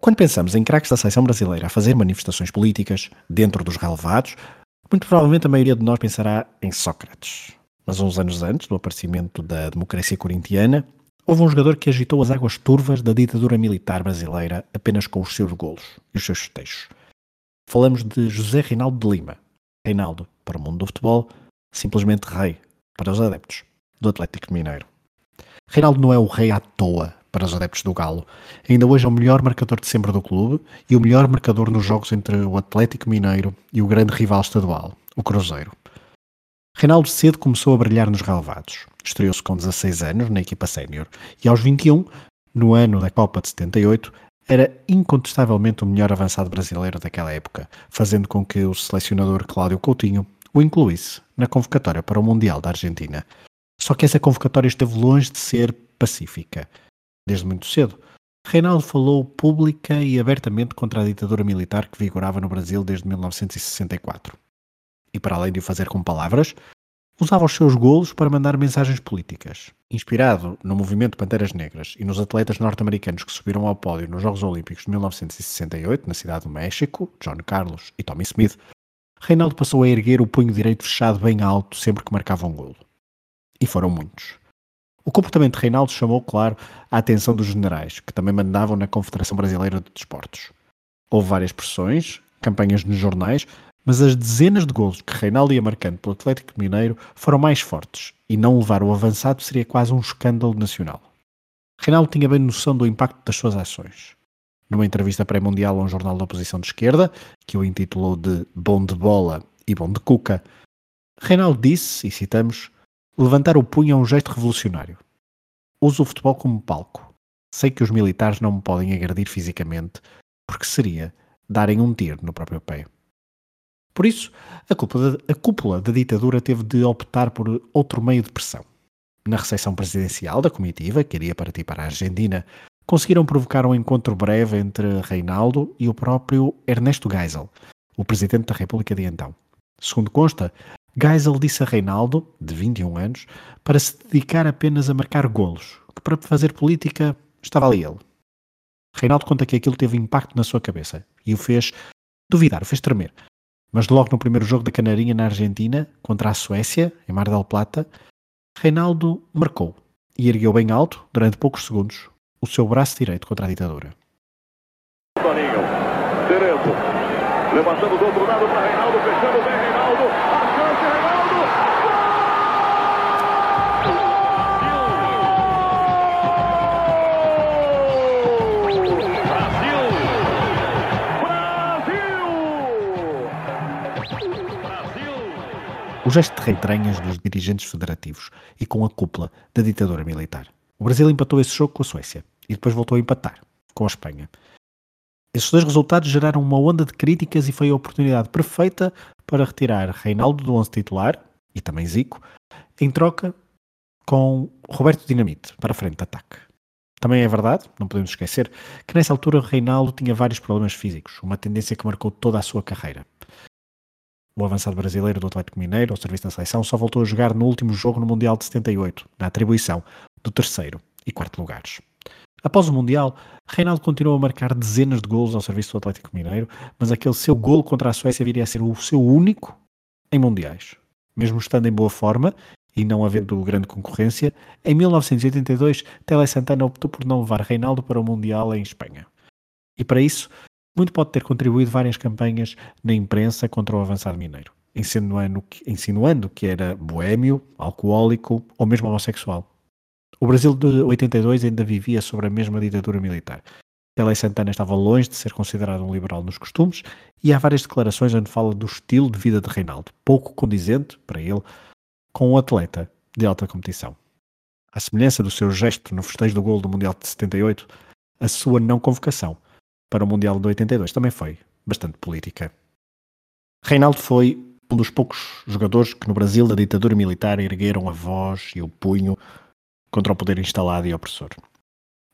Quando pensamos em craques da seleção brasileira a fazer manifestações políticas dentro dos relevados, muito provavelmente a maioria de nós pensará em Sócrates. Mas uns anos antes do aparecimento da democracia corintiana, houve um jogador que agitou as águas turvas da ditadura militar brasileira apenas com os seus golos e os seus festejos. Falamos de José Reinaldo de Lima. Reinaldo, para o mundo do futebol, simplesmente rei para os adeptos do Atlético Mineiro. Reinaldo não é o rei à toa para os adeptos do Galo. Ainda hoje é o melhor marcador de sempre do clube e o melhor marcador nos jogos entre o Atlético Mineiro e o grande rival estadual, o Cruzeiro. Reinaldo cedo começou a brilhar nos relevados. Estreou-se com 16 anos na equipa sénior e aos 21, no ano da Copa de 78, era incontestavelmente o melhor avançado brasileiro daquela época, fazendo com que o selecionador Cláudio Coutinho o incluísse na convocatória para o Mundial da Argentina. Só que essa convocatória esteve longe de ser pacífica desde muito cedo. Reinaldo falou pública e abertamente contra a ditadura militar que vigorava no Brasil desde 1964. E para além de o fazer com palavras, usava os seus golos para mandar mensagens políticas. Inspirado no movimento Panteras Negras e nos atletas norte-americanos que subiram ao pódio nos Jogos Olímpicos de 1968 na cidade do México, John Carlos e Tommy Smith, Reinaldo passou a erguer o punho direito fechado bem alto sempre que marcava um golo. E foram muitos. O comportamento de Reinaldo chamou, claro, a atenção dos generais, que também mandavam na Confederação Brasileira de Desportos. Houve várias pressões, campanhas nos jornais, mas as dezenas de golos que Reinaldo ia marcando pelo Atlético Mineiro foram mais fortes e não levar o avançado seria quase um escândalo nacional. Reinaldo tinha bem noção do impacto das suas ações. Numa entrevista pré-mundial a um jornal da oposição de esquerda, que o intitulou de Bom de Bola e Bom de Cuca, Reinaldo disse, e citamos, Levantar o punho é um gesto revolucionário. Uso o futebol como palco. Sei que os militares não me podem agredir fisicamente, porque seria darem um tiro no próprio pé. Por isso, a cúpula, a cúpula da ditadura teve de optar por outro meio de pressão. Na recepção presidencial da comitiva, que iria partir para a Argentina, conseguiram provocar um encontro breve entre Reinaldo e o próprio Ernesto Geisel, o presidente da República de então. Segundo consta, Geisel disse a Reinaldo, de 21 anos, para se dedicar apenas a marcar golos, que para fazer política estava ali ele. Reinaldo conta que aquilo teve impacto na sua cabeça e o fez duvidar, o fez tremer. Mas logo no primeiro jogo da Canarinha na Argentina, contra a Suécia, em Mar del Plata, Reinaldo marcou e ergueu bem alto, durante poucos segundos, o seu braço direito contra a ditadura. Toninho, direito, levantando do outro lado para Reinaldo, fechando bem Reinaldo, O gesto de reentranhas dos dirigentes federativos e com a cúpula da ditadura militar. O Brasil empatou esse jogo com a Suécia e depois voltou a empatar com a Espanha. Esses dois resultados geraram uma onda de críticas e foi a oportunidade perfeita para retirar Reinaldo do 11 titular e também Zico, em troca com Roberto Dinamite para a frente de ataque. Também é verdade, não podemos esquecer, que nessa altura Reinaldo tinha vários problemas físicos, uma tendência que marcou toda a sua carreira. O avançado brasileiro do Atlético Mineiro, ao serviço da seleção, só voltou a jogar no último jogo no Mundial de 78, na atribuição do terceiro e quarto lugares. Após o Mundial, Reinaldo continuou a marcar dezenas de golos ao serviço do Atlético Mineiro, mas aquele seu golo contra a Suécia viria a ser o seu único em Mundiais. Mesmo estando em boa forma e não havendo grande concorrência, em 1982 Tele Santana optou por não levar Reinaldo para o Mundial em Espanha. E para isso, muito pode ter contribuído várias campanhas na imprensa contra o avançado mineiro, insinuando que, insinuando que era boêmio, alcoólico ou mesmo homossexual. O Brasil de 82 ainda vivia sobre a mesma ditadura militar. Tele Santana estava longe de ser considerado um liberal nos costumes e há várias declarações onde fala do estilo de vida de Reinaldo, pouco condizente, para ele, com um atleta de alta competição. À semelhança do seu gesto no festejo do gol do Mundial de 78, a sua não convocação para o Mundial de 82 também foi bastante política. Reinaldo foi um dos poucos jogadores que no Brasil da ditadura militar ergueram a voz e o punho contra o poder instalado e opressor.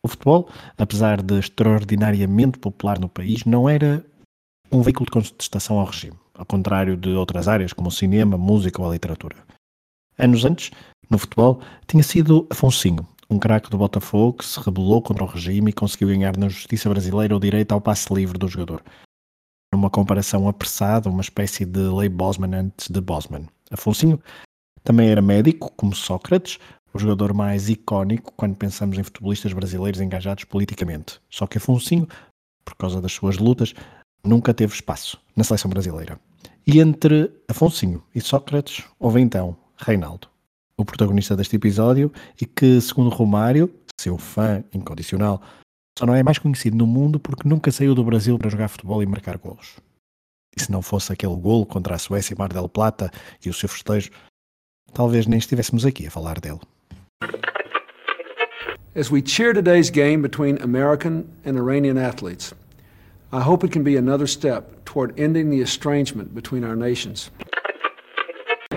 O futebol, apesar de extraordinariamente popular no país, não era um veículo de contestação ao regime, ao contrário de outras áreas como o cinema, música ou a literatura. Anos antes, no futebol, tinha sido Afonsinho, um craque do Botafogo que se rebelou contra o regime e conseguiu ganhar na justiça brasileira o direito ao passe livre do jogador. Uma comparação apressada, uma espécie de lei Bosman antes de Bosman. Afonsinho também era médico, como Sócrates, o jogador mais icónico quando pensamos em futebolistas brasileiros engajados politicamente. Só que Afonsinho, por causa das suas lutas, nunca teve espaço na seleção brasileira. E entre Afonsinho e Sócrates houve então Reinaldo, o protagonista deste episódio e que, segundo Romário, seu fã incondicional, só não é mais conhecido no mundo porque nunca saiu do Brasil para jogar futebol e marcar golos. E se não fosse aquele golo contra a Suécia e Mar del Plata e o seu festejo, talvez nem estivéssemos aqui a falar dele. As we cheer today's game between American and Iranian athletes, I hope it can be another step toward ending the estrangement between our nations.